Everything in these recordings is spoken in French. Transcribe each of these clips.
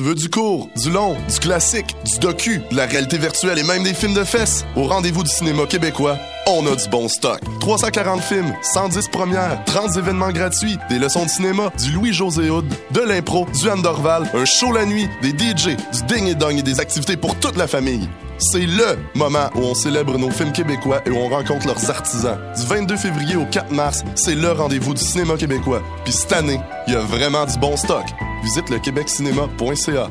Tu veux du court, du long, du classique, du docu, de la réalité virtuelle et même des films de fesses? Au rendez-vous du cinéma québécois, on a du bon stock. 340 films, 110 premières, 30 événements gratuits, des leçons de cinéma, du Louis-José Hood, de l'impro, du Andorval, un show la nuit, des DJ, du ding et dong et des activités pour toute la famille. C'est LE moment où on célèbre nos films québécois et où on rencontre leurs artisans. Du 22 février au 4 mars, c'est le rendez-vous du cinéma québécois. Puis cette année, il y a vraiment du bon stock. Visite le québeccinéma.ca.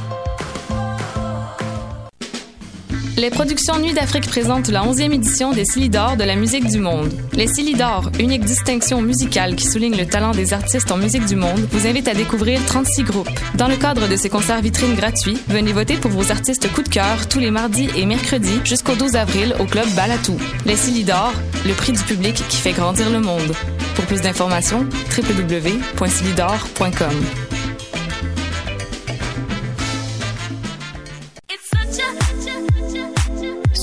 Les productions Nuit d'Afrique présentent la 11e édition des Silidor de la musique du monde. Les Silidor, unique distinction musicale qui souligne le talent des artistes en musique du monde, vous invite à découvrir 36 groupes. Dans le cadre de ces concerts vitrines gratuits, venez voter pour vos artistes coup de cœur tous les mardis et mercredis jusqu'au 12 avril au club Balatou. Les Silidor, le prix du public qui fait grandir le monde. Pour plus d'informations, www.silidor.com.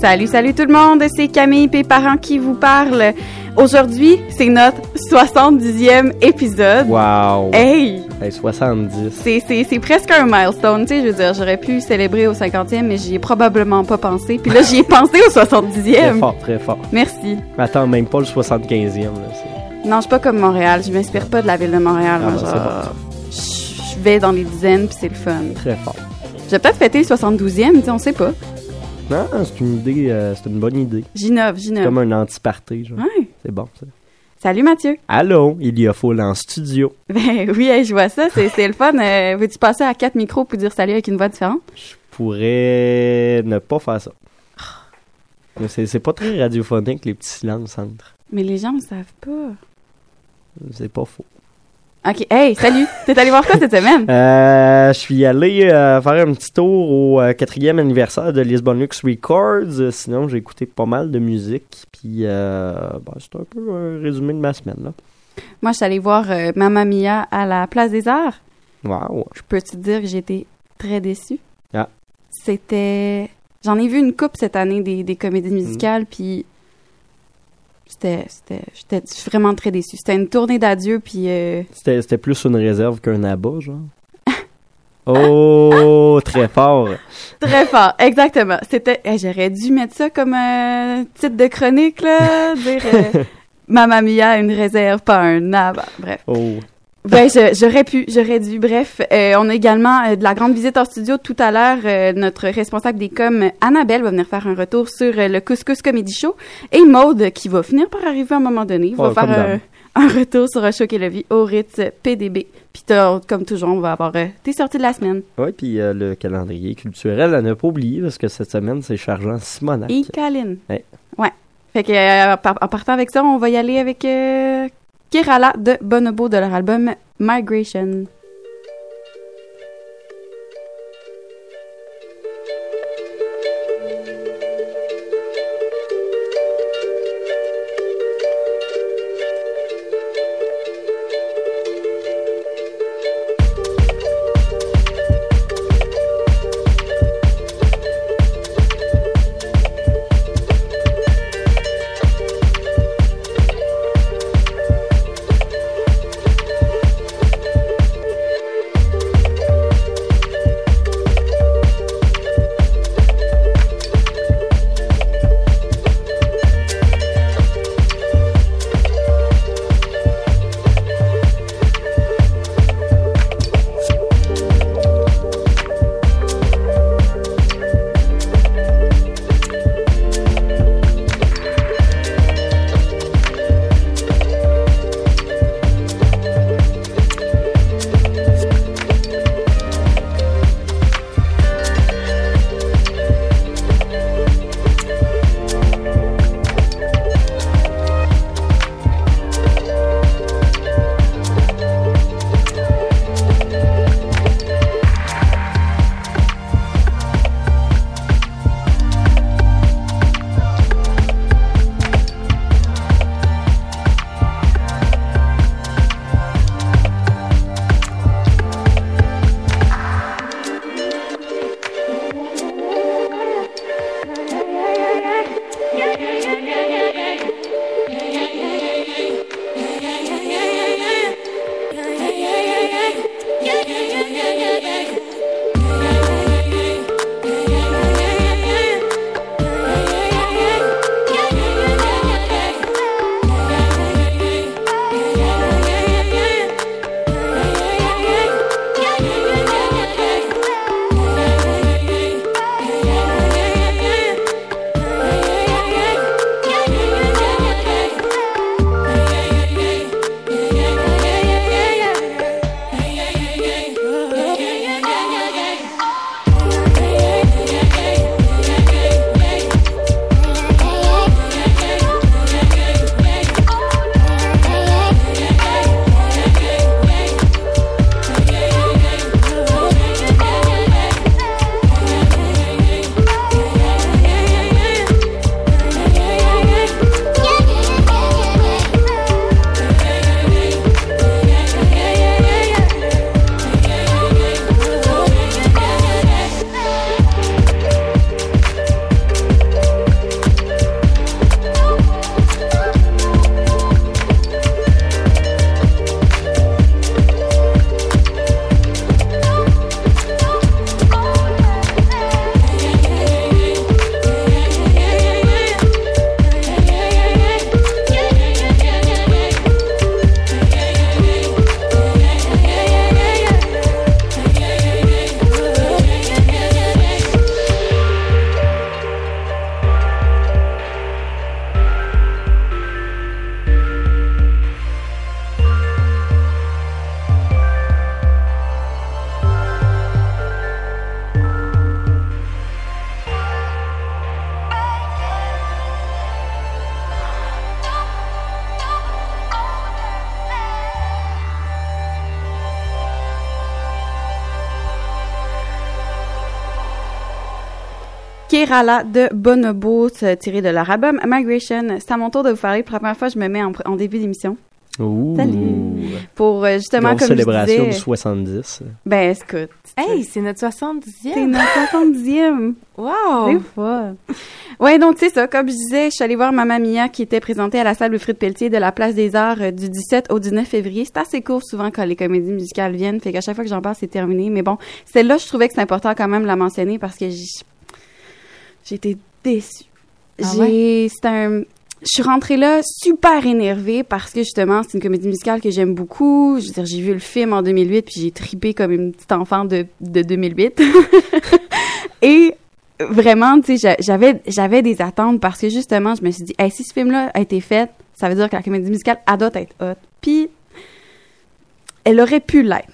Salut, salut tout le monde, c'est Camille P. Parent qui vous parle. Aujourd'hui, c'est notre 70e épisode. Wow! Hey! Hey, 70. C'est, c'est, c'est presque un milestone, tu sais, je veux dire, j'aurais pu célébrer au 50e, mais j'y ai probablement pas pensé. Puis là, j'y ai pensé au 70e. Très fort, très fort. Merci. Attends, même pas le 75e, là. c'est- Non, je suis pas comme Montréal, je m'inspire pas de la ville de Montréal. Ah, genre, Je vais dans les dizaines, puis c'est le fun. Très fort. Je vais peut-être fêter le 72e, tu sais, on sait pas. Non, c'est une idée, euh, c'est une bonne idée. J'innove, j'innove. Comme un anti-party, genre. Ouais. C'est bon, ça. Salut Mathieu. Allô, il y a Foule en studio. Ben oui, hey, je vois ça, c'est, c'est le fun. Euh, veux-tu passer à quatre micros pour dire salut avec une voix différente? Je pourrais ne pas faire ça. Mais c'est, c'est pas très radiophonique, les petits silences entre. Mais les gens ne savent pas. C'est pas faux. Ok, hey, salut. T'es allé voir quoi cette semaine? Euh, je suis allé euh, faire un petit tour au euh, quatrième anniversaire de Lisbon Lux Records. Sinon, j'ai écouté pas mal de musique. Puis, ben, c'est un peu un résumé de ma semaine. Là. Moi, je suis allée voir Mamma Mia à la Place des Arts. Wow. Je peux te dire que été très déçue. Ah. C'était... J'en ai vu une coupe cette année des, des comédies musicales, puis c'était... c'était- J'étais vraiment très déçue. C'était une tournée d'adieu, puis... euh, C'était, c'était plus une réserve qu'un abat, genre. Oh, très fort. Très fort, exactement. C'était, eh, j'aurais dû mettre ça comme un titre de chronique là, dire euh, Mamma Mia une réserve, pas un abat. Bref. Oh. Ben, j'aurais pu, j'aurais dû. Bref, euh, on a également euh, de la grande visite en studio tout à l'heure. Euh, notre responsable des coms, Annabelle, va venir faire un retour sur le Couscous Comedy Show et Maude qui va finir par arriver à un moment donné, va Oh, faire un, retour sur un show qu'elle a vu au Ritz PDB. Puis comme toujours, on va avoir euh, tes sorties de la semaine. Oui, puis euh, le calendrier culturel, à ne pas oublier, parce que cette semaine, c'est chargeant Simonac. Et Colin. Ouais. Ouais. Fait que, euh, en partant avec ça, on va y aller avec Kerala de Bonobo de leur album Migration. Kerala de Bonobo, c'est tiré de leur album Migration. C'est à mon tour de vous parler. Pour la première fois, je me mets en, en début d'émission. Ouh. Salut. Pour euh, justement, Grosse comme célébration je disais... du 70. Ben, écoute. Hey, c'est notre C'est 70e. notre 70e. Wow. Des fois. Ouais, donc c'est ça. Comme je disais, je suis allée voir Mamma Mia qui était présentée à la salle Wilfrid Pelletier de la Place des Arts euh, du 17 au 19 février. C'est assez court souvent quand les comédies musicales viennent, fait qu'à chaque fois que j'en parle, c'est terminé. Mais bon, celle-là, je trouvais que c'est important quand même de la mentionner parce que j'ai été déçue. Ah j'ai c'est un je suis rentrée là super énervée parce que justement c'est une comédie musicale que j'aime beaucoup. Je veux dire j'ai vu le film en 2008 puis j'ai tripé comme une petite enfant de de 2008. Et vraiment, tu sais, j'a- j'avais, j'avais des attentes parce que justement, je me suis dit, hey, si ce film-là a été fait, ça veut dire que la comédie musicale, elle doit être hot. Puis, elle aurait pu l'être.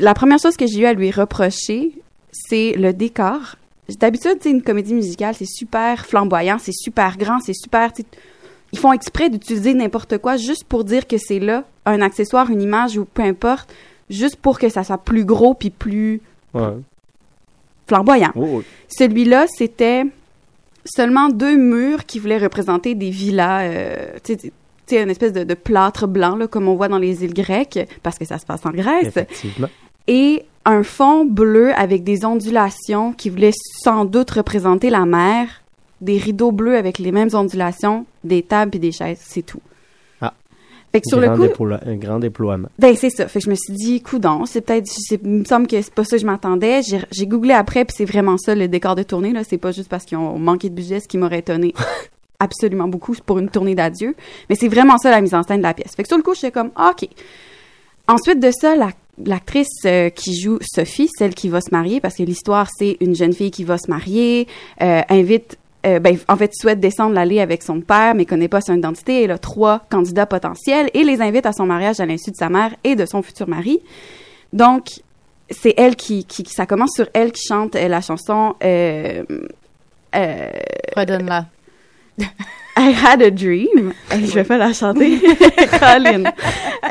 La première chose que j'ai eu à lui reprocher, c'est le décor. D'habitude, une comédie musicale, c'est super flamboyant, c'est super grand, c'est super, ils font exprès d'utiliser n'importe quoi juste pour dire que c'est là, un accessoire, une image ou peu importe, juste pour que ça soit plus gros puis plus Ouais. flamboyant. Oh. Celui-là, c'était seulement deux murs qui voulaient représenter des villas, euh, tu sais, une espèce de, de plâtre blanc, là, comme on voit dans les îles grecques, parce que ça se passe en Grèce, Effectivement. et un fond bleu avec des ondulations qui voulaient sans doute représenter la mer, des rideaux bleus avec les mêmes ondulations, des tables et des chaises, c'est tout. Ah. Fait que sur le Grand coup, déploie- un grand déploiement. ben c'est ça. Fait que je me suis dit, coudon, c'est peut-être, c'est- il me semble que c'est pas ça que je m'attendais. J'ai, j'ai googlé après, puis c'est vraiment ça le décor de tournée là. C'est pas juste parce qu'ils ont manqué de budget, ce qui m'aurait étonné absolument beaucoup pour une tournée d'adieu. Mais c'est vraiment ça la mise en scène de la pièce. Fait que sur le coup, j'étais comme, ah, ok. Ensuite de ça, la- l'actrice euh, qui joue Sophie, celle qui va se marier, parce que l'histoire c'est une jeune fille qui va se marier, euh, invite euh, ben, en fait, souhaite descendre l'allée avec son père, mais connaît pas son identité. Elle a trois candidats potentiels et les invite à son mariage à l'insu de sa mère et de son futur mari. Donc, c'est elle qui, qui, ça commence sur elle qui chante euh, la chanson euh, euh, Redonne-la. I had a dream. Hey, je vais pas la chanter. Colin.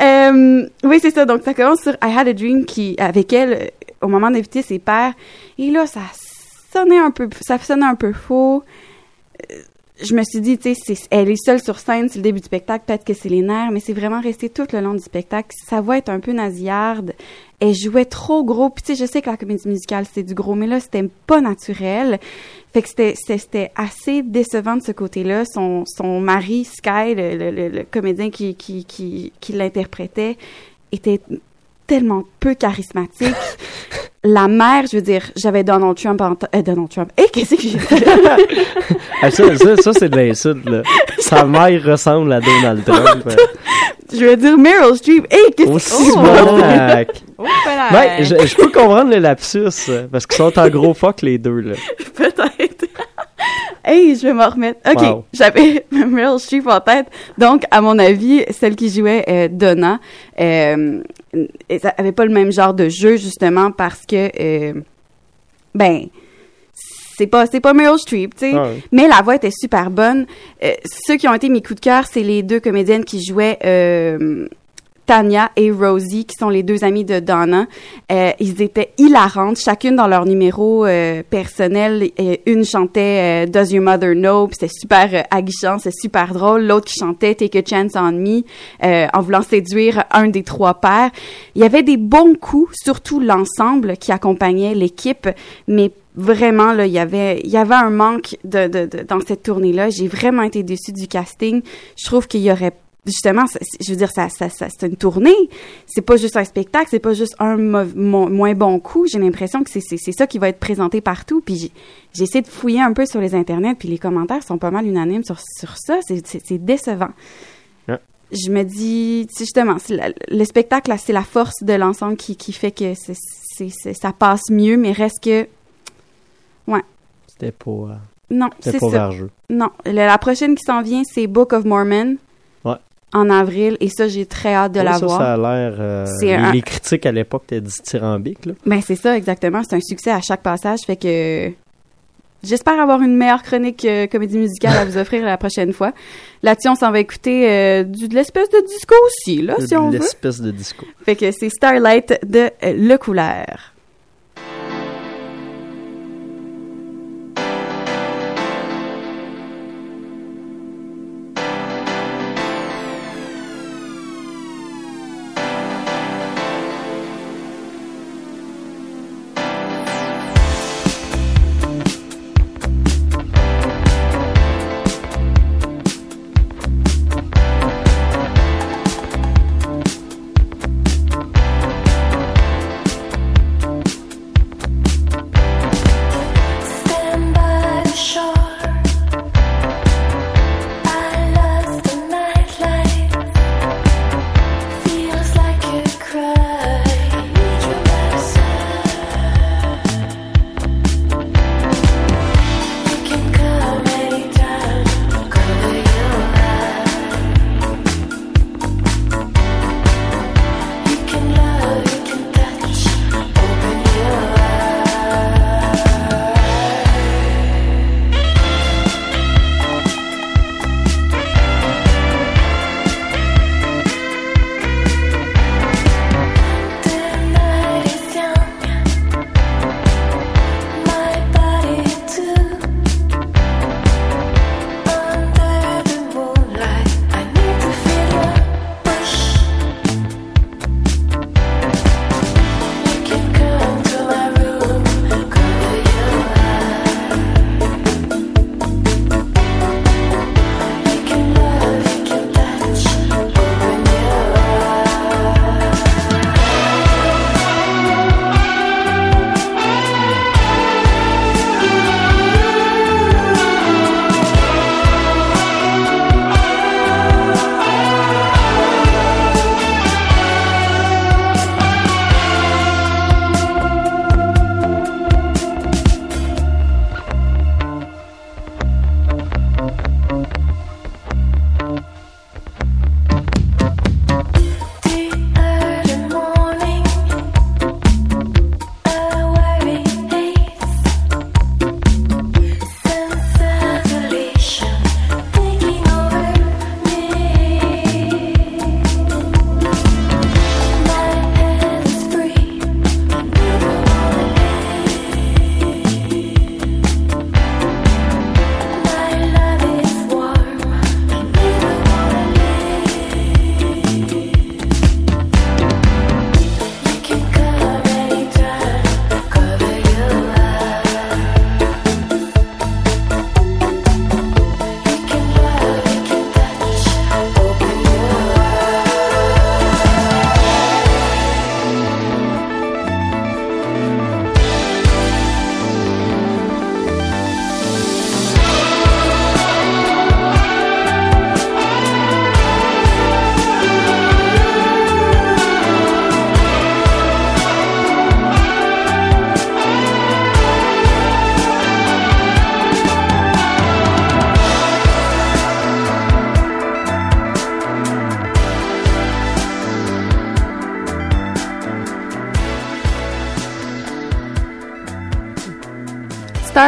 Euh, oui, c'est ça. Donc, ça commence sur I had a dream qui, avec elle, au moment d'inviter ses pères. Et là, ça sonnait un peu, ça sonnait un peu faux. Je me suis dit, tu sais, elle est seule sur scène, c'est le début du spectacle, peut-être que c'est les nerfs, mais c'est vraiment resté tout le long du spectacle. Sa voix est un peu nasillarde. Elle jouait trop gros. Puis, tu sais, je sais que la comédie musicale, c'est du gros, mais là, c'était pas naturel. Fait que c'était- assez décevant de ce côté-là. Son, son mari, Sky, le, comédien qui, qui, qui l'interprétait, était tellement peu charismatique. La mère, je veux dire, j'avais Donald Trump en... euh, Donald Trump. Et qu'est-ce que j'ai fait? Ah, ça, ça, ça, c'est de l'insulte, là. Sa mère ressemble à Donald Trump. je veux dire Meryl Streep. Et qu'est-ce Aussi Oh! bon. euh, Oh, voilà. Ouais, je, je peux comprendre le lapsus, parce qu'ils sont en gros fuck les deux, là. Peut-être. Hey, je vais m'en remettre. OK, Wow. j'avais Meryl Streep en tête. Donc, à mon avis, celle qui jouait euh, Donna, euh, elle avait pas le même genre de jeu, justement, parce que, euh, ben, c'est pas, c'est pas Meryl Streep, tu sais. Ouais. Mais la voix était super bonne. Euh, ceux qui ont été mes coups de cœur, c'est les deux comédiennes qui jouaient euh, Tanya et Rosie, qui sont les deux amies de Donna. Euh, ils étaient hilarantes, chacune dans leur numéro euh, personnel. Euh, une chantait euh, Does Your Mother Know, puis c'était super euh, aguichant, c'est super drôle. L'autre qui chantait Take a Chance on Me, euh, en voulant séduire un des trois pères. Il y avait des bons coups, surtout l'ensemble qui accompagnait l'équipe, mais vraiment là il y avait il y avait un manque de, de, de- dans cette tournée là j'ai vraiment été déçue du casting je trouve qu'il y aurait justement je veux dire ça, ça, ça c'est une tournée c'est pas juste un spectacle c'est pas juste un mo- moins bon coup j'ai l'impression que c'est ça qui va être présenté partout puis j'ai essayé de fouiller un peu sur les internets puis les commentaires sont pas mal unanimes sur sur ça c'est décevant Ouais. je me dis justement la- le spectacle c'est la force de l'ensemble qui qui fait que ça passe mieux mais reste que C'était pas, euh, non, c'est pas ça. jeu. Non, Le- la prochaine qui s'en vient, c'est Book of Mormon. En avril, et ça, j'ai très hâte de Ouais, la ça, voir. ça a l'air... euh, C'est les, un- les critiques à l'époque étaient dithyrambiques, là. Ben, c'est ça, exactement. C'est un succès à chaque passage, fait que j'espère avoir une meilleure chronique euh, comédie musicale à vous offrir la prochaine fois. Là-dessus, on s'en va écouter euh, du, de l'espèce de disco aussi, là, si on veut. L'espèce de disco. Fait que c'est Starlight de euh, Le Couleur.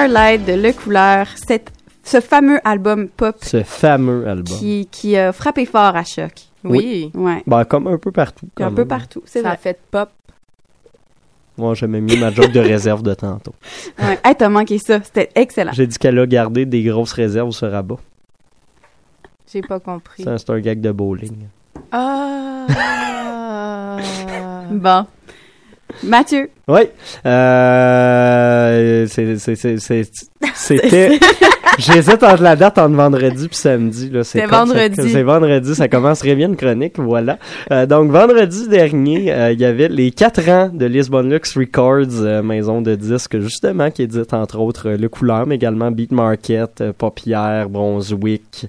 Starlight de Le Couleur, cette, ce fameux album pop Ce fameux album. qui, qui a frappé fort à choc. Oui. Ouais. Ben, comme un peu partout. Un peu même. partout, c'est Ça a fait pop. Moi, j'aimais mieux ma joke de réserve de tantôt. Ouais. Hey, t'as manqué ça. C'était excellent. J'ai dit qu'elle a gardé des grosses réserves sur rabat. J'ai pas compris. Ça, C'est un gag de bowling. Ah. Bon. Mathieu. Oui. Euh, C'était. J'hésite entre la date entre vendredi puis samedi. C'est vendredi. C'est vendredi. Ça commence très bien une chronique. Voilà. Euh, donc, vendredi dernier, euh, il y avait les 4 ans de Lisbon Lux Records, euh, maison de disques, justement, qui édite entre autres Le Couleur, mais également Beat Market, Paupière, Brunswick.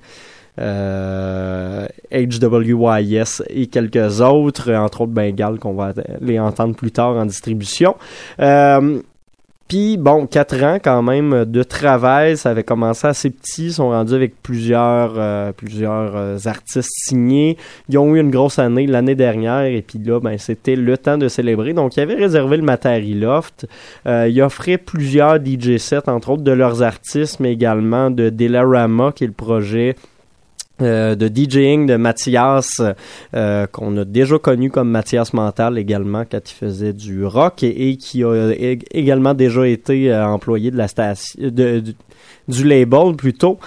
Euh, HWYS et quelques autres, entre autres Bengale, qu'on va les entendre plus tard en distribution. Euh, puis bon, quatre ans quand même de travail, ça avait commencé assez petit, ils sont rendus avec plusieurs euh, plusieurs euh, artistes signés. Ils ont eu une grosse année l'année dernière et puis là ben c'était le temps de célébrer. Donc ils avaient réservé le Matari Loft. Euh, ils offraient plusieurs DJ sets entre autres de leurs artistes mais également de Delarama qui est le projet euh, de DJing de Mathias, euh, qu'on a déjà connu comme Mathias Mental également quand il faisait du rock et, qui a également déjà été euh, employé de la station de, du, du label plutôt.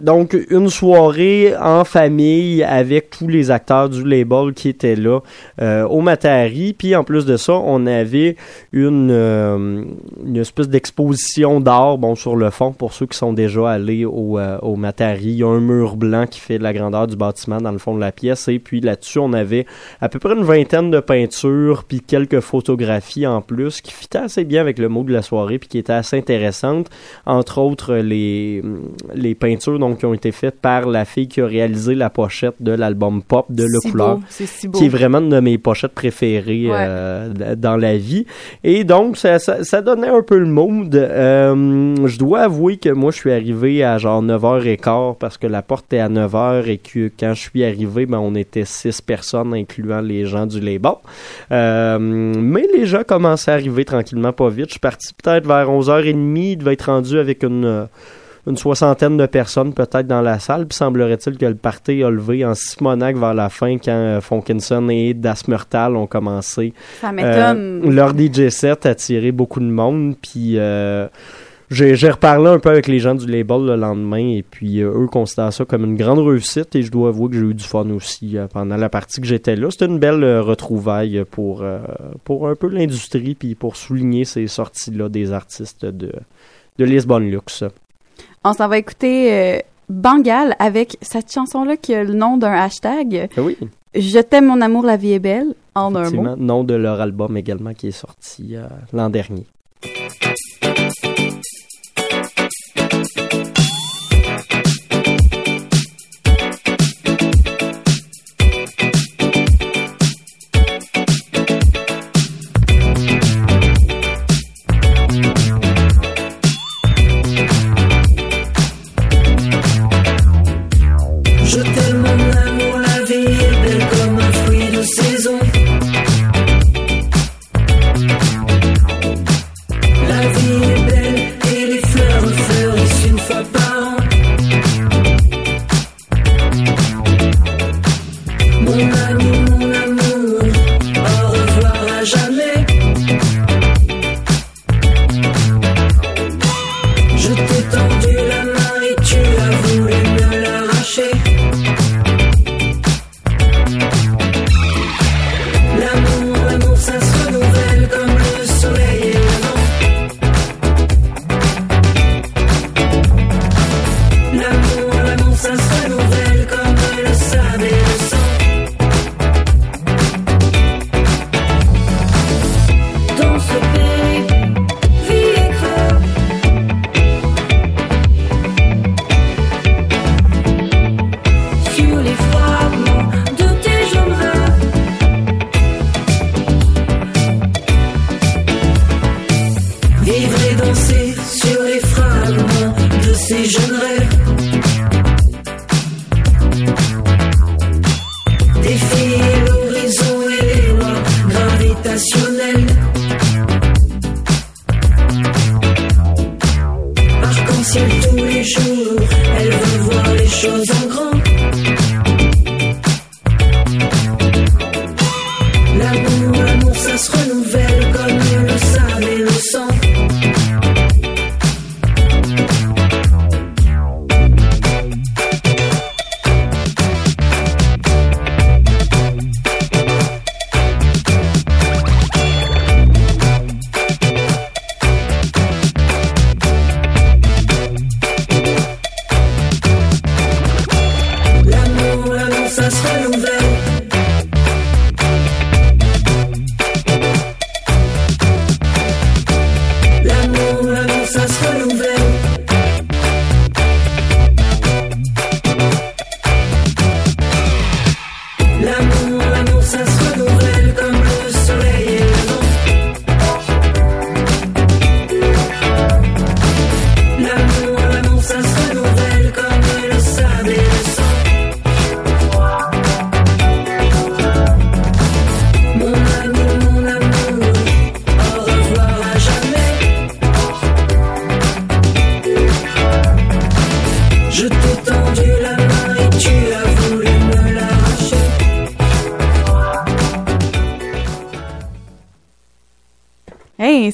Donc une soirée en famille avec tous les acteurs du label qui étaient là euh, au Matari. Puis en plus de ça, on avait une, euh, une espèce d'exposition d'art bon sur le fond pour ceux qui sont déjà allés au, euh, au Matari. Il y a un mur blanc qui fait la grandeur du bâtiment dans le fond de la pièce et puis là-dessus on avait à peu près une vingtaine de peintures puis quelques photographies en plus qui fitaient assez bien avec le mot de la soirée puis qui étaient assez intéressantes. Entre autres les, les peintures donc qui ont été faites par la fille qui a réalisé la pochette de l'album pop de Le Si Couleur si qui est vraiment une de mes pochettes préférées Ouais. euh, dans la vie. Et donc, ça, ça, ça donnait un peu le mood. Euh, je dois avouer que moi, je suis arrivé à genre 9h15 parce que la porte est à 9h et que quand je suis arrivé, ben, on était six personnes, incluant les gens du label. Euh, mais les gens commençaient à arriver tranquillement, pas vite. Je suis parti peut-être vers 11h30. Il devait être rendu avec une... une soixantaine de personnes peut-être dans la salle. Puis semblerait-il que le party a levé en Simonac vers la fin quand euh, Fonkinson et Dasmertal ont commencé Ça euh, leur DJ set a attiré beaucoup de monde. Puis euh, j'ai reparlé un peu avec les gens du label le lendemain et puis euh, eux considèrent ça comme une grande réussite et je dois avouer que j'ai eu du fun aussi euh, pendant la partie que j'étais là. C'était une belle euh, retrouvaille pour, euh, pour un peu l'industrie puis pour souligner ces sorties-là des artistes de, de Lisbon Lux. On s'en va écouter euh, Bangal avec cette chanson-là qui a le nom d'un hashtag. Ah oui, Je t'aime mon amour, la vie est belle. En un mot. nom de leur album également qui est sorti euh, l'an dernier.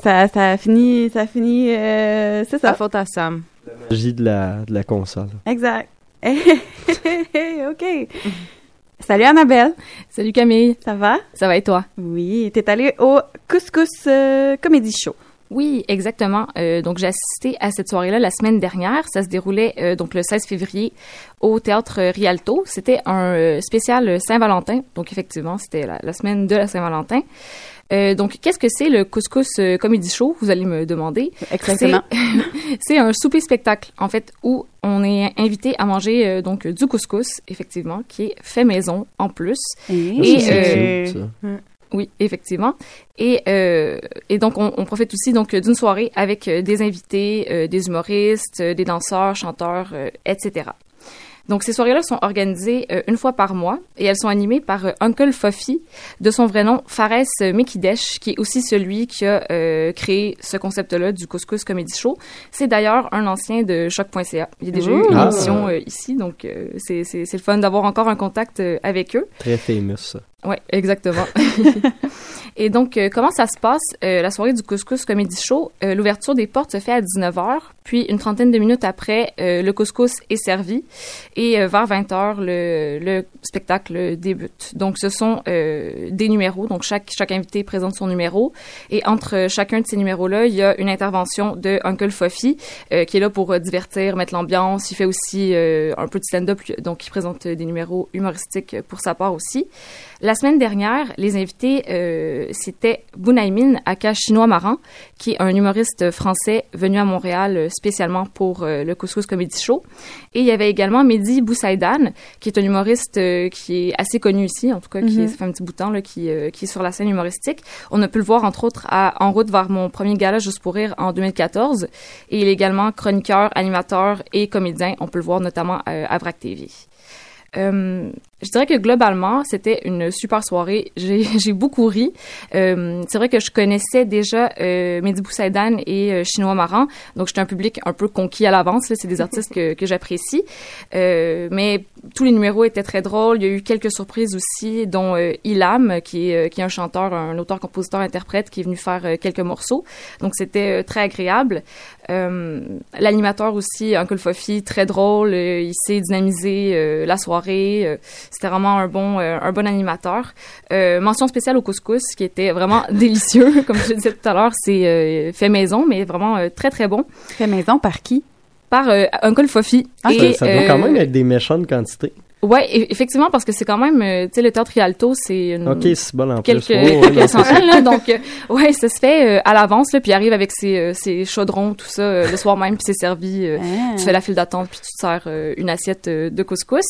Ça, ça a fini, ça a fini, euh, c'est La ça. faute à Sam. Magie de la, de la console. Exact. OK. Salut Annabelle, Salut Camille, ça va? ça va et toi? Oui, t'es allée au Couscous euh, Comedy Show. Oui, exactement. Euh, donc j'ai assisté à cette soirée-là la semaine dernière. Ça se déroulait euh, donc le 16 février au théâtre Rialto. C'était un euh, spécial Saint-Valentin. Donc effectivement, c'était la, la semaine de la Saint-Valentin. Euh, donc qu'est-ce que c'est le couscous euh, comedy show Vous allez me demander? Exactement. C'est un souper spectacle en fait où on est invité à manger euh, donc du couscous effectivement qui est fait maison en plus. Et, euh, C'est cute, ça. Oui, effectivement. Et, euh, et donc, on, on profite aussi donc d'une soirée avec euh, des invités, euh, des humoristes, euh, des danseurs, chanteurs, euh, etc. Donc, ces soirées-là sont organisées euh, une fois par mois et elles sont animées par euh, Uncle Fofi, de son vrai nom Fares Mekidesh, qui est aussi celui qui a euh, créé ce concept-là du Couscous Comedy Show. C'est d'ailleurs un ancien de choc.ca. Il y a déjà eu une Ah. émission euh, ici, donc c'est le fun d'avoir encore un contact avec eux. Très famous, ça. Oui, exactement. Et donc, euh, comment ça se passe, euh, la soirée du Couscous Comedy Show? Euh, L'ouverture des portes se fait à 19h, puis une trentaine de minutes après, euh, le couscous est servi, et euh, vers 20h, le, le spectacle débute. Donc, ce sont euh, des numéros, donc chaque, chaque invité présente son numéro, et entre chacun de ces numéros-là, il y a une intervention de Uncle Fofi, euh, qui est là pour divertir, mettre l'ambiance. Il fait aussi euh, un peu de stand-up, donc il présente des numéros humoristiques pour sa part aussi. La semaine dernière, les invités, euh, c'était Bunaimin Aka Chinois Maran, qui est un humoriste français venu à Montréal euh, spécialement pour euh, le Couscous Comedy Show. Et il y avait également Mehdi Boussaïdan, qui est un humoriste euh, qui est assez connu ici, en tout cas, qui Mhm. ça fait un petit bout de temps, là, qui, euh, qui est sur la scène humoristique. On a pu le voir, entre autres, à En route vers mon premier gala Juste pour rire en 2014. Et il est également chroniqueur, animateur et comédien. On peut le voir notamment à VRAC TV. Euh, je dirais que globalement, c'était une super soirée. J'ai beaucoup ri. Euh, c'est vrai que je connaissais déjà euh, Mehdi Boussaïdan et euh, Chinois Maran, donc j'étais un public un peu conquis à l'avance. C'est des artistes que, que j'apprécie. Euh, mais tous les numéros étaient très drôles. Il y a eu quelques surprises aussi, dont euh, Ilam, qui est, euh, qui est un chanteur, un auteur, compositeur, interprète, qui est venu faire euh, quelques morceaux. Donc c'était très agréable. Euh, L'animateur aussi, Uncle Fofi, très drôle. euh, il sait dynamiser euh, la soirée. euh, c'était vraiment un bon, euh, un bon animateur. Euh, mention spéciale au couscous, qui était vraiment délicieux. Comme je disais tout à l'heure, c'est euh, fait maison, mais vraiment euh, très très bon. Fait maison par qui? Par euh, Uncle Fofi. Ah, ça, ça doit euh, quand même être des méchantes quantités. Ouais, effectivement, parce que c'est quand même, euh, tu sais, le théâtre Rialto, c'est une... Ok, c'est bon en quelques, plus. Quelques centaines, là. Donc, euh, ouais, ça se fait euh, à l'avance, là, puis arrive avec ses, euh, ses chaudrons, tout ça, euh, le soir même, puis c'est servi. euh, Ah. Tu fais la file d'attente, puis tu te sers euh, une assiette euh, de couscous.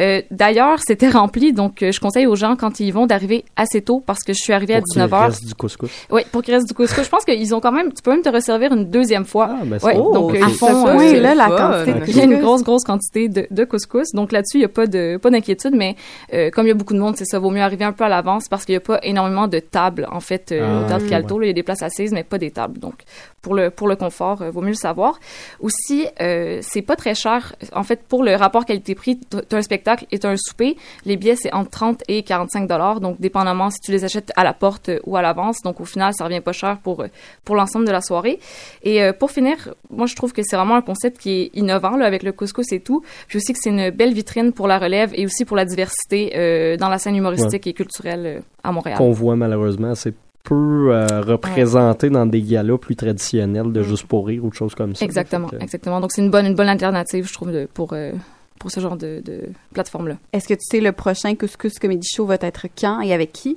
Euh, D'ailleurs, c'était rempli, donc euh, je conseille aux gens, quand ils y vont, d'arriver assez tôt, parce que je suis arrivée à Pour qu'il 19h. reste du couscous. Oui, pour qu'il reste du couscous. Je pense qu'ils ont quand même... Tu peux même te resservir une deuxième fois. Ah, ben c'est Ouais, bon. donc à font... euh, point-là, la quantité il y a une grosse, grosse quantité de, de couscous. Donc là-dessus, il n'y a pas de pas d'inquiétude, mais euh, comme il y a beaucoup de monde, c'est ça, vaut mieux arriver un peu à l'avance parce qu'il n'y a pas énormément de tables, en fait, euh, Ah, au Théâtre ouais. Calto. là, Il y a des places assises, mais pas des tables. Donc, pour le, pour le confort, euh, vaut mieux le savoir. Aussi, euh, c'est pas très cher. En fait, pour le rapport qualité-prix, t- t'as un spectacle et t'as un souper. Les billets, c'est entre 30 et 45 dollars. Donc, dépendamment si tu les achètes à la porte euh, ou à l'avance. Donc, au final, ça revient pas cher pour, pour l'ensemble de la soirée. Et pour finir, moi, je trouve que c'est vraiment un concept qui est innovant, là, avec le couscous et tout. Puis aussi que c'est une belle vitrine pour la relève et aussi pour la diversité euh, dans la scène humoristique et culturelle euh, à Montréal. Qu'on voit malheureusement, c'est peu euh, représenté dans des galas plus traditionnels de juste pour rire ou de choses comme ça. Exactement, que- exactement. Donc, c'est une bonne, une bonne alternative, je trouve, de- pour, euh, pour ce genre de, de plateforme-là. Est-ce que tu sais le prochain Couscous Comedy Show va être quand et avec qui?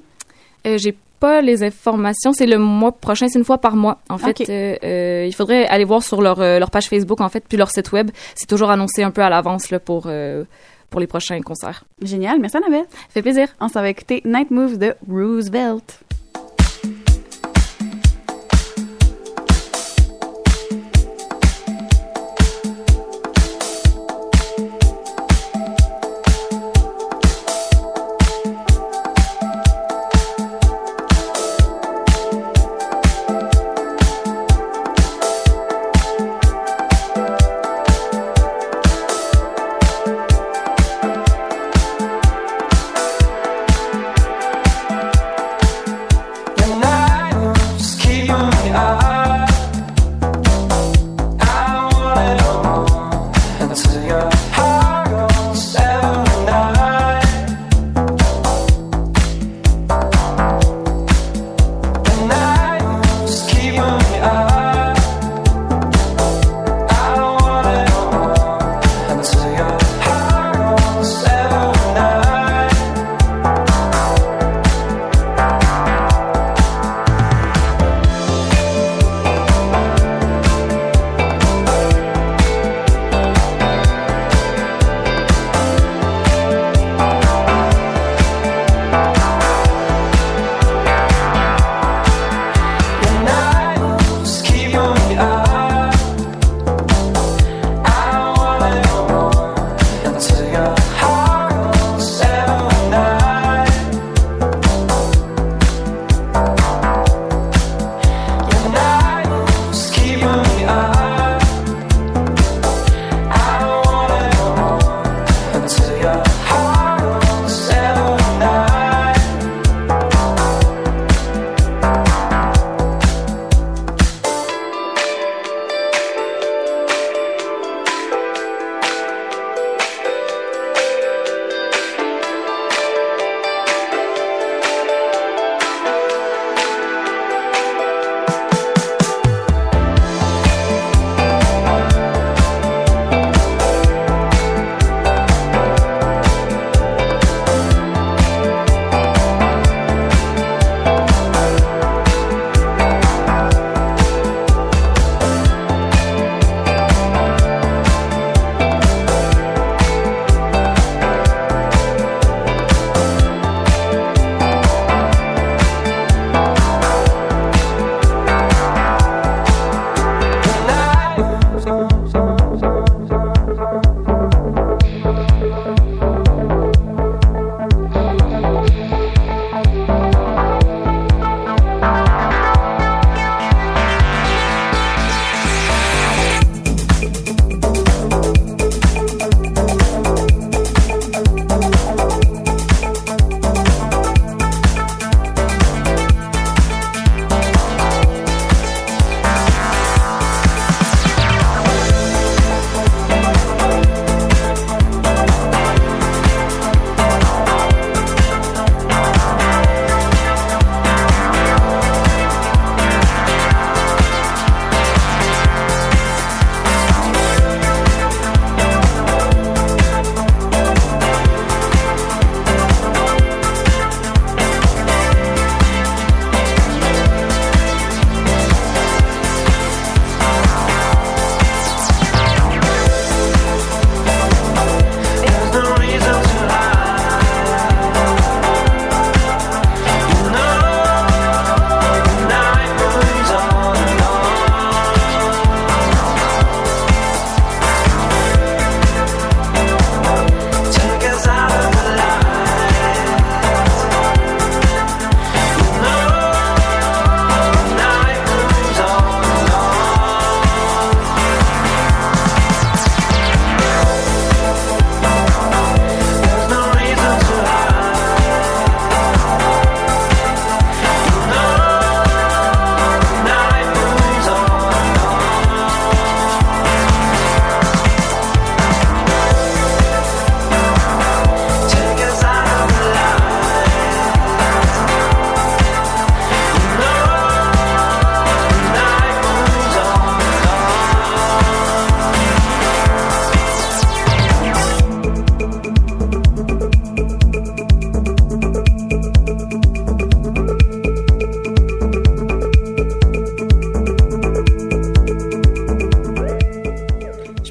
Euh, J'ai pas les informations. C'est le mois prochain, c'est une fois par mois. En fait, euh, euh, il faudrait aller voir sur leur, leur page Facebook, en fait, puis leur site web. C'est toujours annoncé un peu à l'avance là, pour, euh, pour les prochains concerts. Génial, merci Annabelle. Ça fait plaisir. On s'en va écouter Night Moves de Roosevelt.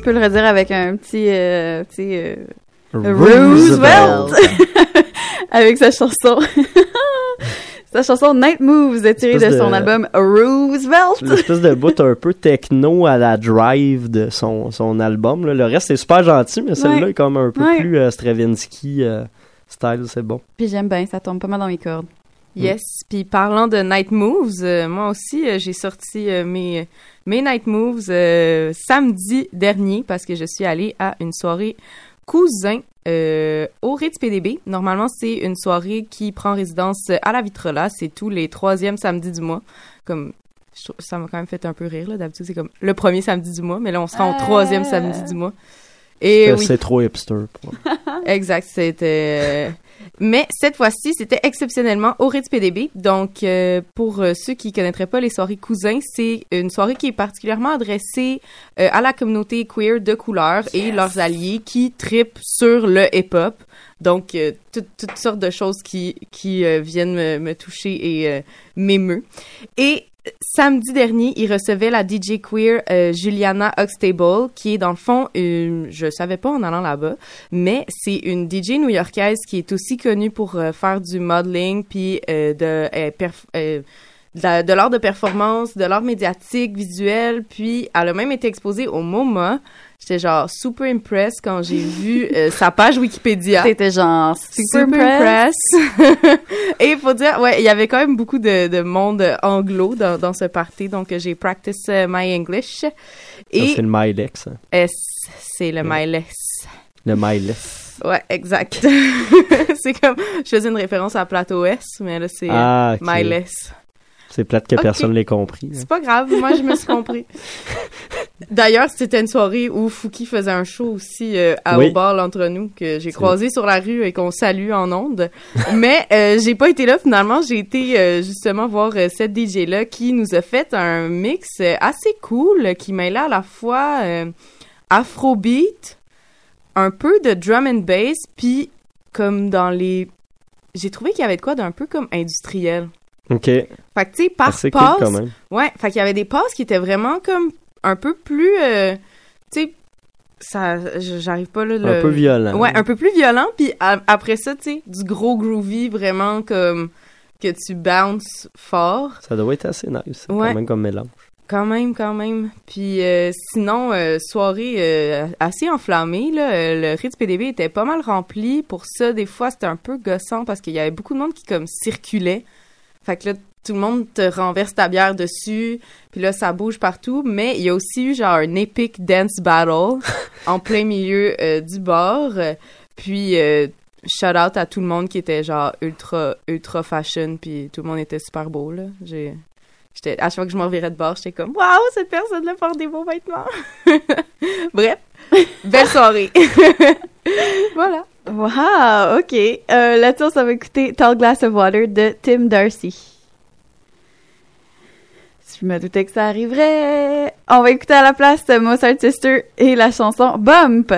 Peut le redire avec un petit, euh, petit euh, Roosevelt. avec sa chanson. sa chanson Night Moves est tirée de, son de- album Roosevelt. L'espèce de bout un peu techno à la drive de son, son album. là. Le reste est super gentil, mais celui-là Ouais. est comme un peu Ouais. plus euh, Stravinsky euh, style, c'est bon. Puis j'aime bien, ça tombe pas mal dans mes cordes. Yes. Puis parlant de Night Moves, euh, moi aussi, euh, j'ai sorti euh, mes, mes Night Moves euh, samedi dernier parce que je suis allée à une soirée cousin euh, au Ritz PDB. Normalement, c'est une soirée qui prend résidence à la Vitrola. C'est tous les troisièmes samedis du mois. Comme je ça m'a quand même fait un peu rire là. D'habitude, c'est comme le premier samedi du mois, mais là, on sera au troisième samedi du mois. Et Euh, oui. C'est trop hipster. pour- Exact, c'était. Mais cette fois-ci, c'était exceptionnellement au Ritz PDB. Donc, euh, pour euh, ceux qui connaîtraient pas les soirées cousins, c'est une soirée qui est particulièrement adressée euh, à la communauté queer de couleur et leurs alliés qui tripent sur le hip-hop. Donc, euh, tout- toutes sortes de choses qui, qui euh, viennent me, me toucher et euh, m'émeu. Et euh, samedi dernier, il recevait la DJ queer euh, Juliana Huxtable, qui est dans le fond, une, je savais pas en allant là-bas, mais c'est une DJ new-yorkaise qui est aussi connue pour euh, faire du modeling puis euh, de euh, euh, de, de l'art de performance, de l'art médiatique, visuel, puis elle a même été exposée au MoMA. J'étais genre super impressed quand j'ai vu euh, sa page Wikipédia. C'était genre super, Super. Et il faut dire, ouais, il y avait quand même beaucoup de, de monde anglo dans, dans ce party, donc j'ai practice euh, my English. Ça, Et c'est le Milex. hein. S, c'est le Ouais. Le Milex. Ouais, exact. c'est comme, je faisais une référence à Plateau S, mais là, c'est Ah. Miles. C'est plate que Ok. personne l'ait compris. C'est pas grave, moi, je me suis compris. D'ailleurs, c'était une soirée où Fouki faisait un show aussi euh, à Oui. au bar entre nous que j'ai croisé sur la rue et qu'on salue en ondes. Mais euh, j'ai pas été là finalement, j'ai été euh, justement voir euh, cette DJ là qui nous a fait un mix euh, assez cool qui mêlait à la fois euh, afrobeat, un peu de drum and bass puis comme dans les j'ai trouvé qu'il y avait de quoi d'un peu comme industriel. Ok. Fait que tu sais par Assez cool passe quand même. Ouais, fait qu'il y avait des passes qui étaient vraiment comme un peu plus, euh, tu sais, ça, j'arrive pas là. Le... Un peu violent. Ouais, un peu plus violent. Puis a- après ça, tu sais, du gros groovy vraiment comme que tu bounces fort. Ça doit être assez nice. Ouais. Quand même comme mélange. Quand même, quand même. Puis euh, sinon, euh, soirée euh, assez enflammée. Là, le Ritz PDB était pas mal rempli. Pour ça, des fois, c'était un peu gossant parce qu'il y avait beaucoup de monde qui comme circulait. Fait que là, tout le monde te renverse ta bière dessus. Puis là, ça bouge partout. Mais il y a aussi eu genre un epic dance battle en plein milieu euh, du bar. Puis euh, shout out à tout le monde qui était genre ultra ultra fashion. Puis tout le monde était super beau là. J'ai J'étais, à chaque fois que je me revirais de bord, j'étais comme Waouh, cette personne-là porte des beaux vêtements. Bref, belle soirée. voilà. Wow, ok. Euh, Là-dessus, on va écouter Tall Glass of Water de Tim Darcy. Je me doutais que ça arriverait. On va écouter à la place Mozart Sister et la chanson Bump.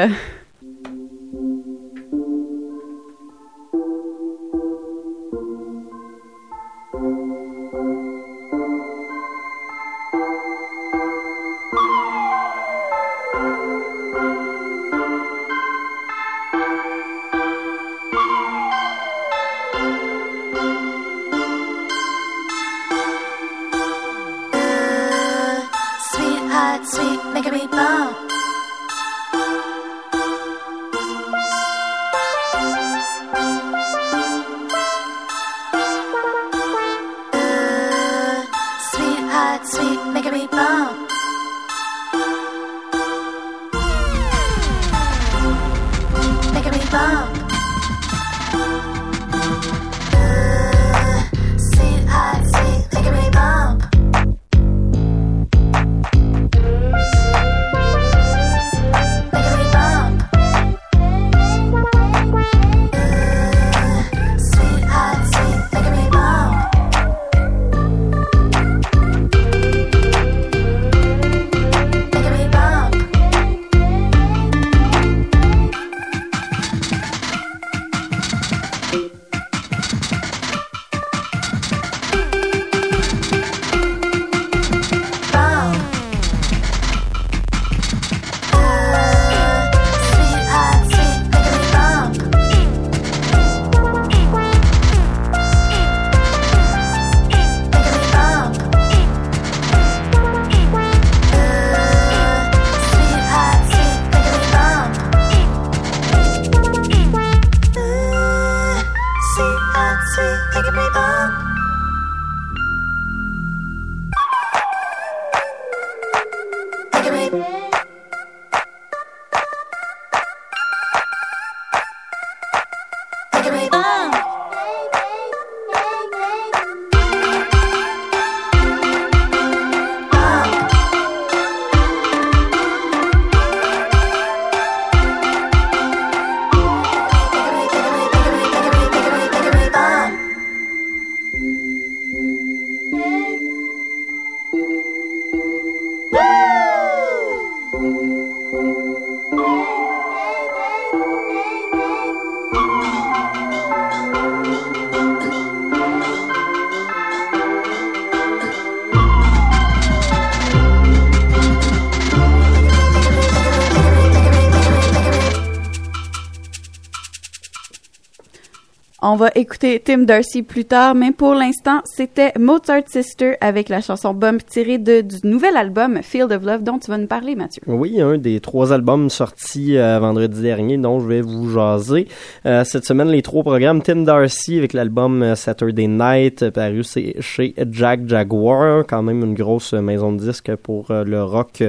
On va écouter Tim Darcy plus tard, mais pour l'instant, c'était Mozart Sister avec la chanson Bump tirée du nouvel album Field of Love dont tu vas nous parler, Mathieu. Oui, un des trois albums sortis euh, vendredi dernier dont je vais vous jaser. Euh, cette semaine, les trois programmes. Tim Darcy avec l'album euh, Saturday Night, paru chez Jack Jaguar, quand même une grosse maison de disques pour le rock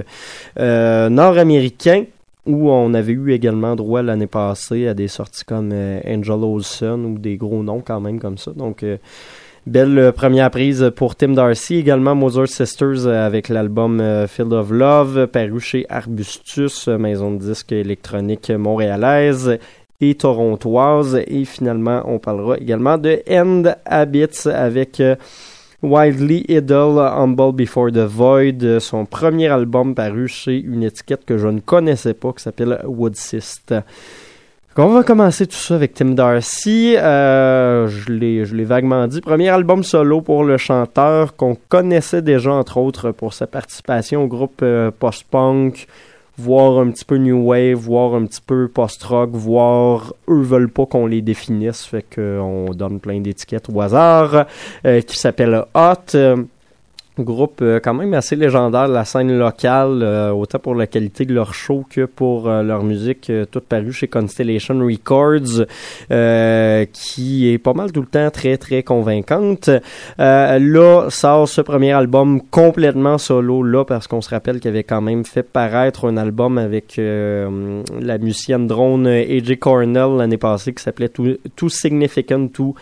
nord-américain. Où on avait eu également droit l'année passée à des sorties comme euh, Angel Olsen ou des gros noms quand même comme ça. Donc, euh, Belle euh, première prise pour Tim Darcy, également Mozart Sisters avec l'album Field of Love, paru chez Arbustus, maison de disques électronique montréalaise et torontoise. Et finalement, on parlera également de End Habits avec Wildly Idle, Humble Before the Void, euh, son premier album paru chez une étiquette que je ne connaissais pas qui s'appelle Woodsist. On va commencer tout ça avec Tim Darcy. Euh, je l'ai, vaguement dit. Premier album solo pour le chanteur qu'on connaissait déjà, entre autres, pour sa participation au groupe euh, post-punk, voire un petit peu new wave, voire un petit peu post-rock, voire eux veulent pas qu'on les définisse, fait qu'on donne plein d'étiquettes au hasard, euh, qui s'appelle Hot. Groupe euh, quand même assez légendaire de la scène locale, euh, autant pour la qualité de leur show que pour euh, leur musique, euh, toute parue chez Constellation Records, euh, qui est pas mal tout le temps très très convaincante. Là, sort ce premier album complètement solo, là, parce qu'on se rappelle qu'il avait quand même fait paraître un album avec la musicienne drone AJ Cornell l'année passée qui s'appelait Too, Too Significant to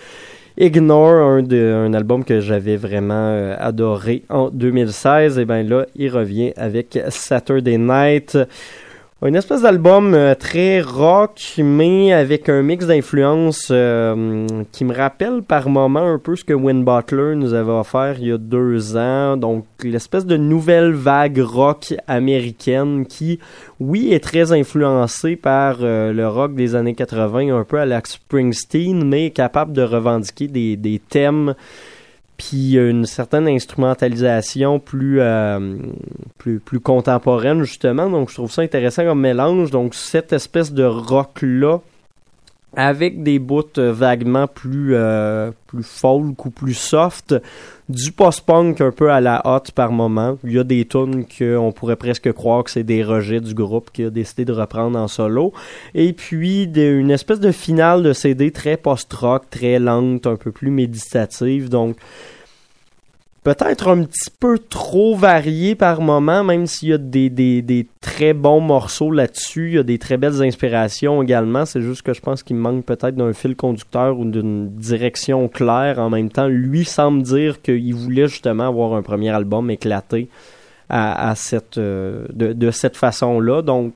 Ignore, un, de, album que j'avais vraiment euh, adoré en 2016. Et bien là, il revient avec Saturday Night. Une espèce d'album euh, très rock, mais avec un mix d'influences euh, qui me rappelle par moments un peu ce que Win Butler nous avait offert il y a deux ans. Donc, l'espèce de nouvelle vague rock américaine qui, oui, est très influencée par euh, le rock des années 80, un peu à la Springsteen, mais capable de revendiquer des, des thèmes puis une certaine instrumentalisation plus, euh, plus plus contemporaine justement. Donc je trouve ça intéressant comme mélange. Donc cette espèce de rock là avec des bouts euh, vaguement plus euh, plus folk ou plus soft du post-punk un peu à la hot par moment. Il y a des tunes qu'on pourrait presque croire que c'est des rejets du groupe qui a décidé de reprendre en solo. Et puis une espèce de finale de CD très post-rock très lente un peu plus méditative. Donc peut-être un petit peu trop varié par moment, même s'il y a des, des, très bons morceaux là-dessus. Il y a des très belles inspirations également. C'est juste que je pense qu'il manque peut-être d'un fil conducteur ou d'une direction claire. En même temps, lui semble dire qu'il voulait justement avoir un premier album éclaté à, à cette, euh, de, de cette façon-là. Donc,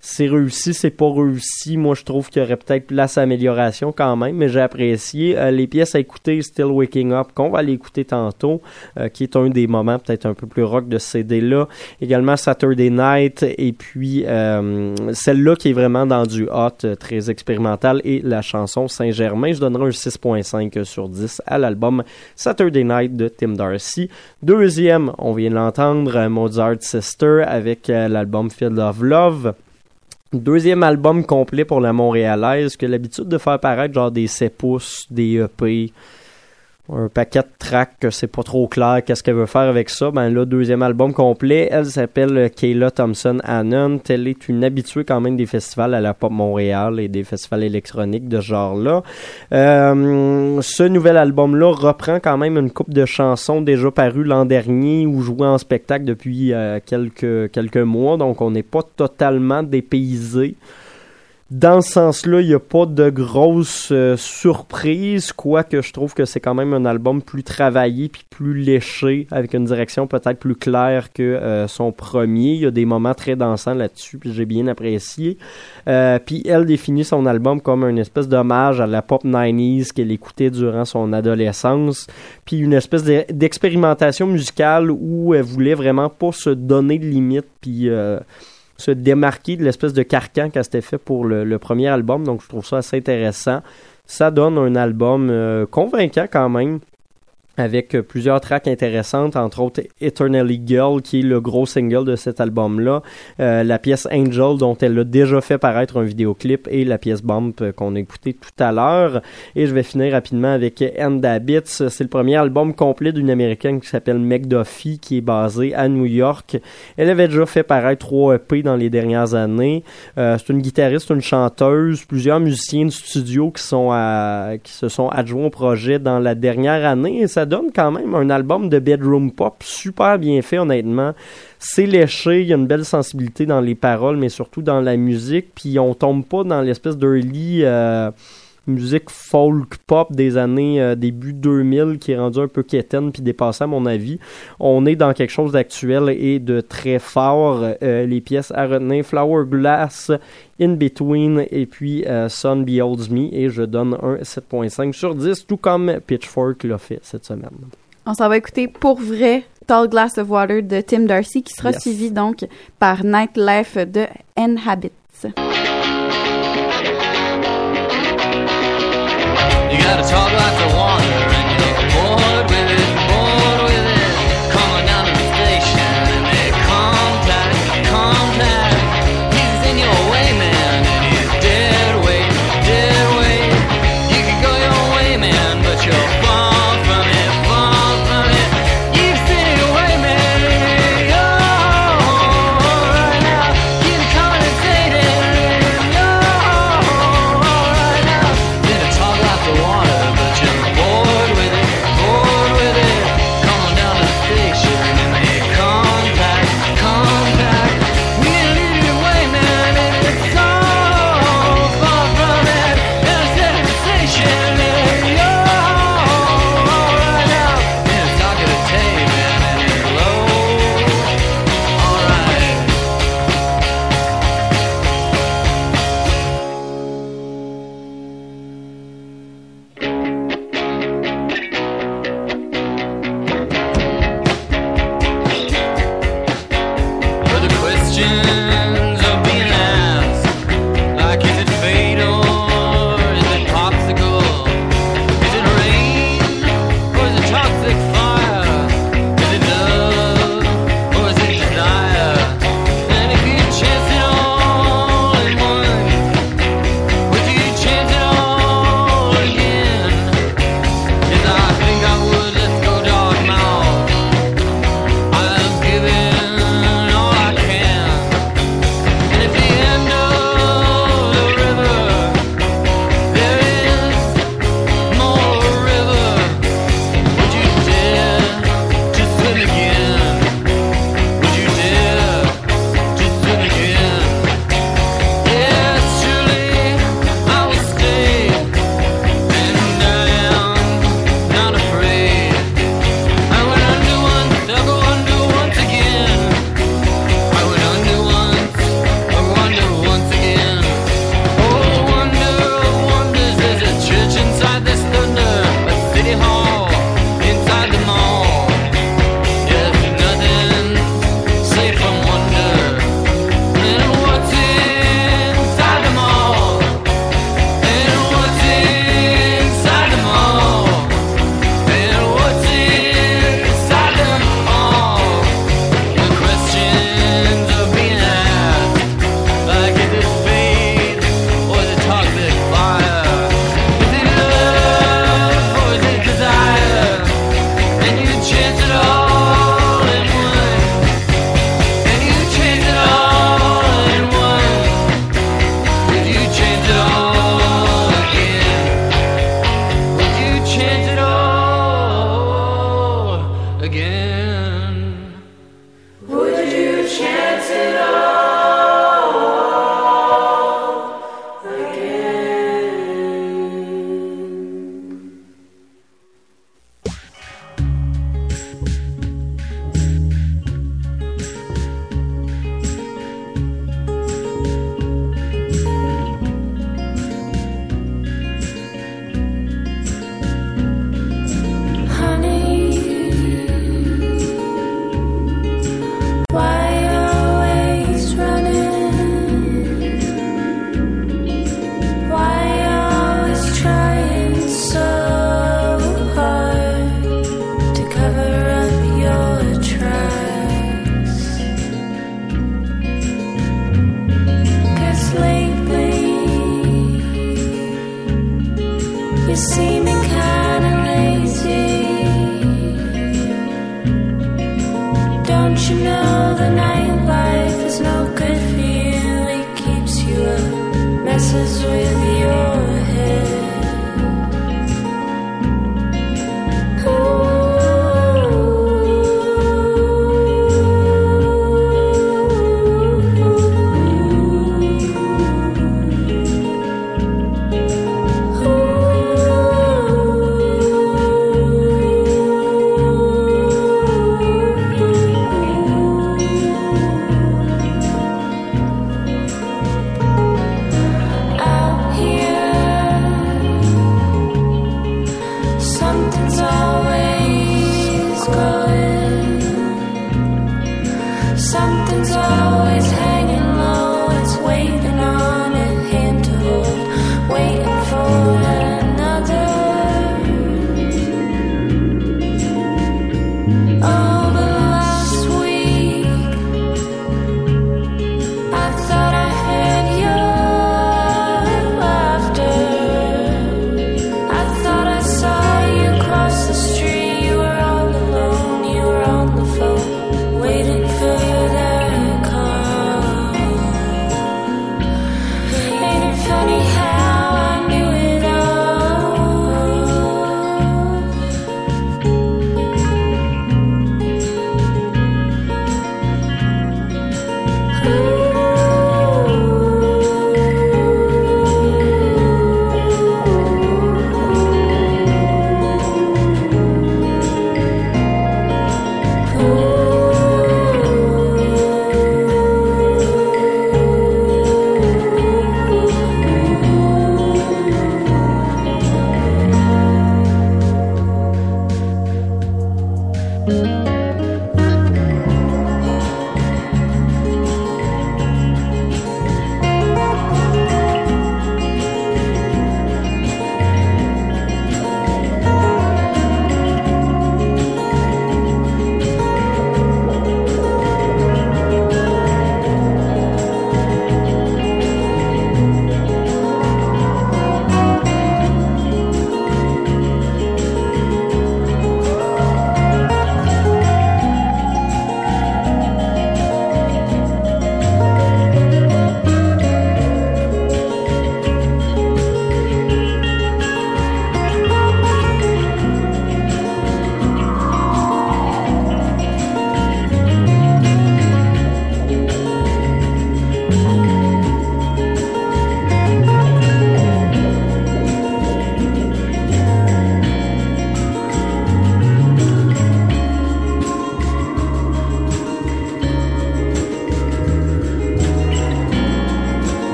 c'est réussi, c'est pas réussi. Moi, je trouve qu'il y aurait peut-être place à amélioration quand même, mais j'ai apprécié. Euh, les pièces à écouter, Still Waking Up, qu'on va aller écouter tantôt, euh, qui est un des moments peut-être un peu plus rock de ce CD-là. Également Saturday Night, et puis euh, celle-là qui est vraiment dans du hot, euh, très expérimental, et la chanson Saint-Germain. Je donnerai un 6.5 sur 10 à l'album Saturday Night de Tim Darcy. Deuxième, on vient de l'entendre, euh, Mozart Sister avec euh, l'album Field of Love. Deuxième album complet pour la Montréalaise, que l'habitude de faire paraître genre des 7 pouces, des EP. Un paquet de tracks que c'est pas trop clair qu'est-ce qu'elle veut faire avec ça. Ben là, deuxième album complet, elle s'appelle Kayla Thompson Annon. Elle est une habituée quand même des festivals à la Pop Montréal et des festivals électroniques de ce genre-là. Euh, ce nouvel album-là reprend quand même une coupe de chansons déjà parues l'an dernier ou jouées en spectacle depuis euh, quelques, quelques mois, donc on n'est pas totalement dépaysé. Dans ce sens-là, il n'y a pas de grosses euh, surprises, quoique je trouve que c'est quand même un album plus travaillé puis plus léché, avec une direction peut-être plus claire que euh, son premier. Il y a des moments très dansants là-dessus, puis j'ai bien apprécié. Euh, puis elle définit son album comme une espèce d'hommage à la pop 90s qu'elle écoutait durant son adolescence, puis une espèce de- d'expérimentation musicale où elle voulait vraiment pas se donner de limites, puis euh, se démarquer de l'espèce de carcan qu'elle s'était fait pour le, premier album. Donc, je trouve ça assez intéressant. Ça donne un album euh, convaincant quand même avec euh, plusieurs tracks intéressantes, entre autres Eternally Girl, qui est le gros single de cet album-là, euh, la pièce Angel, dont elle a déjà fait paraître un vidéoclip, et la pièce Bump euh, qu'on a écouté tout à l'heure. Et je vais finir rapidement avec End Habits. C'est le premier album complet d'une américaine qui s'appelle Meg Duffy, qui est basée à New York. Elle avait déjà fait paraître trois EP dans les dernières années. Euh, c'est une guitariste, une chanteuse, plusieurs musiciens de studio qui sont à- qui se sont adjoints au projet dans la dernière année ça donne quand même un album de bedroom pop super bien fait honnêtement. C'est léché, il y a une belle sensibilité dans les paroles mais surtout dans la musique puis on tombe pas dans l'espèce d'early euh, musique folk pop des années euh, début 2000 qui est rendu un peu quétaine puis dépassée à mon avis. On est dans quelque chose d'actuel et de très fort. Euh, les pièces à retenir Flower Glass, In Between et puis euh, Sun Beholds Me et je donne un 7.5 sur 10 tout comme Pitchfork l'a fait cette semaine. On s'en va écouter pour vrai Tall Glass of Water de Tim Darcy qui sera Yes. suivi donc par Nightlife de Habits. to talk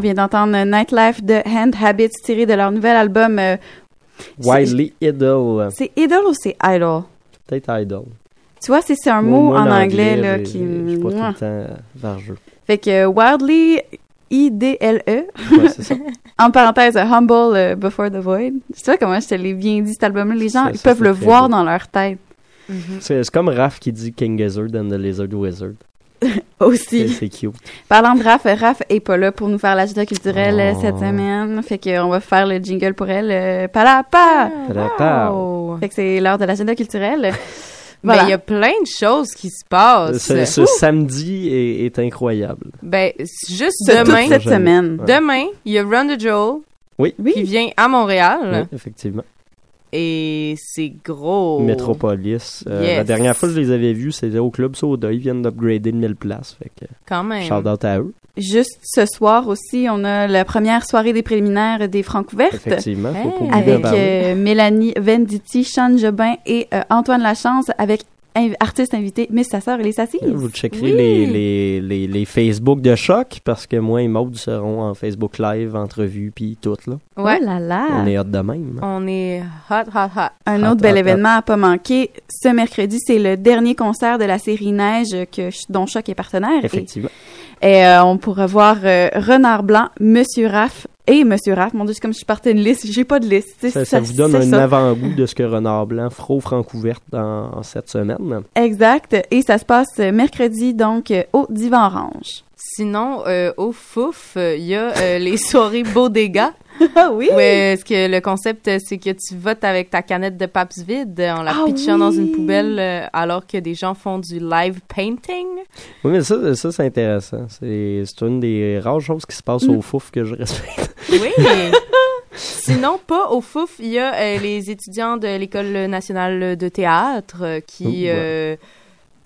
On vient d'entendre Nightlife de Hand Habits tiré de leur nouvel album. euh, Wildly Idle. c'est Idol ou c'est Idol? Peut-être Idle. Tu vois, c'est un Moi- mot moi, en anglais là, qui. Je suis pas tout le temps vargeux. Fait que euh, Wildly I-D-L-E. Ouais, c'est ça. en parenthèse, Humble euh, Before the Void. Tu vois comment je te l'ai bien dit cet album-là? Les gens Ça- ils ça peuvent le voir beau. dans leur tête C'est c'est comme Raph qui dit King Gizzard and the Lizard Wizard. aussi. C'est cute. Parlant de Raph, Raph est pas là pour nous faire l'agenda culturel euh, Oh. cette semaine. Fait qu'on va faire le jingle pour elle. Euh, palapa! Palapa. Wow. Fait que c'est l'heure de l'agenda culturel. Ben, Voilà. il y a plein de choses qui se passent. Ce, ce samedi est, est incroyable. Ben, juste toute demain. cette semaine. Ouais. Demain, il y a Run the Joel Oui. qui vient à Montréal. Oui, effectivement. Et c'est gros. Métropolis. Euh. Yes. La dernière fois que je les avais vus, c'était au Club Soda. Ils viennent d'upgrader de 1000 places. Fait que, Quand même. shout out à eux. Juste ce soir aussi, on a la première soirée des préliminaires des Francs ouvertes. Effectivement. Faut pas oublier Avec euh, Mélanie Venditti, Sean Jobin et euh, Antoine Lachance avec artiste invité Miss Sa Sœur et les Sassies. Vous checkerez Oui. les, les, les, les Facebook de choc parce que moi et Maud seront en Facebook Live, entrevue, puis tout. Là. Ouais. Oh là là! On est hot de même. On est hot, hot, hot. Un Hot, autre bel hot, événement à pas manquer. Ce mercredi, c'est le dernier concert de la série Neige que, dont Choc est partenaire. Et, Effectivement. et, euh, on pourra voir euh, Renard Blanc, Monsieur Raff et Monsieur Raff. Mon Dieu, c'est comme si je partais une liste. J'ai pas de liste. Ça, ça vous donne un avant-goût de ce que Renard Blanc fera au Francouverte dans en cette semaine. Exact. Et ça se passe mercredi, donc, au Divan Orange. Sinon, euh, au Fouf, euh, il y a euh, les soirées Bodega. Ah oui? Ouais, ce que le concept, euh, c'est que tu votes avec ta canette de Paps vide en la Ah pitchant dans une poubelle euh, alors que des gens font du live painting. Oui, mais ça, ça c'est intéressant. C'est c'est une des rares choses qui se passent Mm. au fouf que je respecte. Oui. Sinon, pas au Fouf, il y a euh, les étudiants de l'École nationale de théâtre qui Oh, ouais.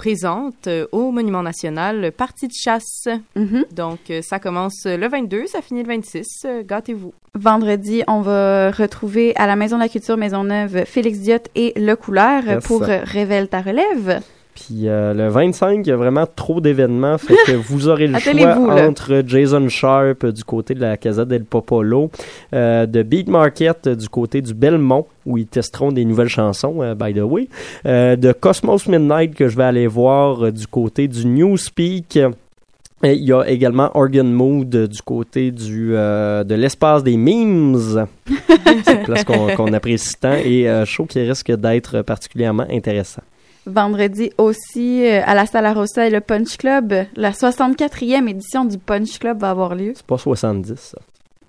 Euh, présente euh, au Monument National Partie de chasse. Mm-hmm. Donc, euh, ça commence le 22, ça finit le 26. Euh, Gâtez-vous. Vendredi, on va retrouver à la Maison de la Culture Maisonneuve Félix Diot et Le Couleur Yes. pour euh, Révèle ta relève. Puis euh, le 25, il y a vraiment trop d'événements, fait que vous aurez le choix entre Jason Sharp euh, du côté de la Casa del Popolo, euh, de Beat Market euh, du côté du Belmont, où ils testeront des nouvelles chansons, euh, by the way, euh, de Cosmos Midnight que je vais aller voir du côté du Newspeak. Et il y a également Organ Mood du côté du euh, de l'espace des memes. C'est une place qu'on apprécie tant et show qui risque d'être particulièrement intéressant. Vendredi aussi, euh, à la Sala Rossa et le Punch Club, la 64e édition du Punch Club va avoir lieu. C'est pas 70, ça.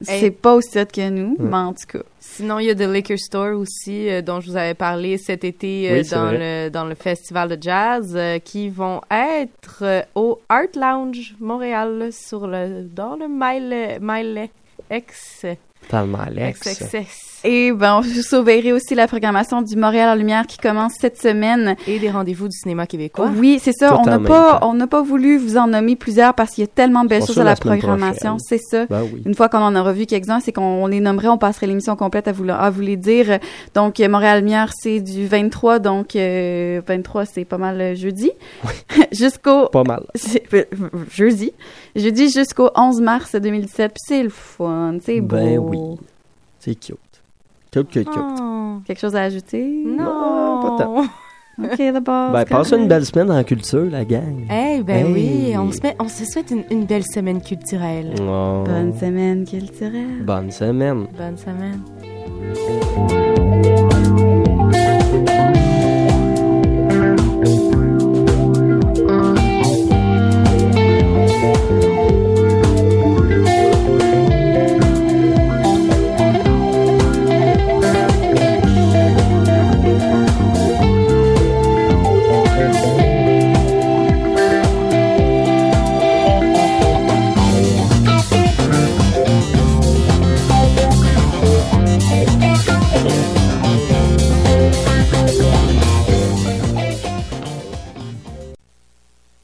C'est pas aussi hot que nous, mais en tout cas. Sinon, il y a The Liquor Store aussi, euh, dont je vous avais parlé cet été euh, Oui, dans, le, dans le festival de jazz, euh, qui vont être euh, au Art Lounge Montréal, sur le, dans le Mile, Mile X. Tellement Alex. XXS. Et ben, je surveillerai aussi la programmation du Montréal en Lumière qui commence cette semaine. Et des rendez-vous du cinéma québécois. Oui, c'est ça. Tout On n'a pas, temps. on n'a pas voulu vous en nommer plusieurs parce qu'il y a tellement de belles choses à la programmation. C'est ça. Ben oui. Une fois qu'on en aura vu quelques-uns, c'est qu'on les nommerait, on passerait l'émission complète à vous, à vous les dire. Donc, euh, Montréal Lumière, c'est du 23, donc euh, 23, c'est pas mal euh, jeudi. Jusqu'au... Pas mal. euh, Jeudi. Jeudi jusqu'au 11 mars 2017. Puis c'est le fun, c'est beau. Ben oui. C'est cute. Cute, cute, cute. Oh, Quelque chose à ajouter? non. pas tant. OK, d'abord. Ben, passez une belle semaine en culture, la gang. Eh ben Hey. oui, on se, met, on se souhaite une, une belle semaine culturelle. Oh. Bonne semaine culturelle. Bonne semaine. Bonne semaine.